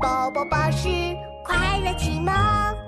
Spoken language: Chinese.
宝宝巴士快乐启蒙。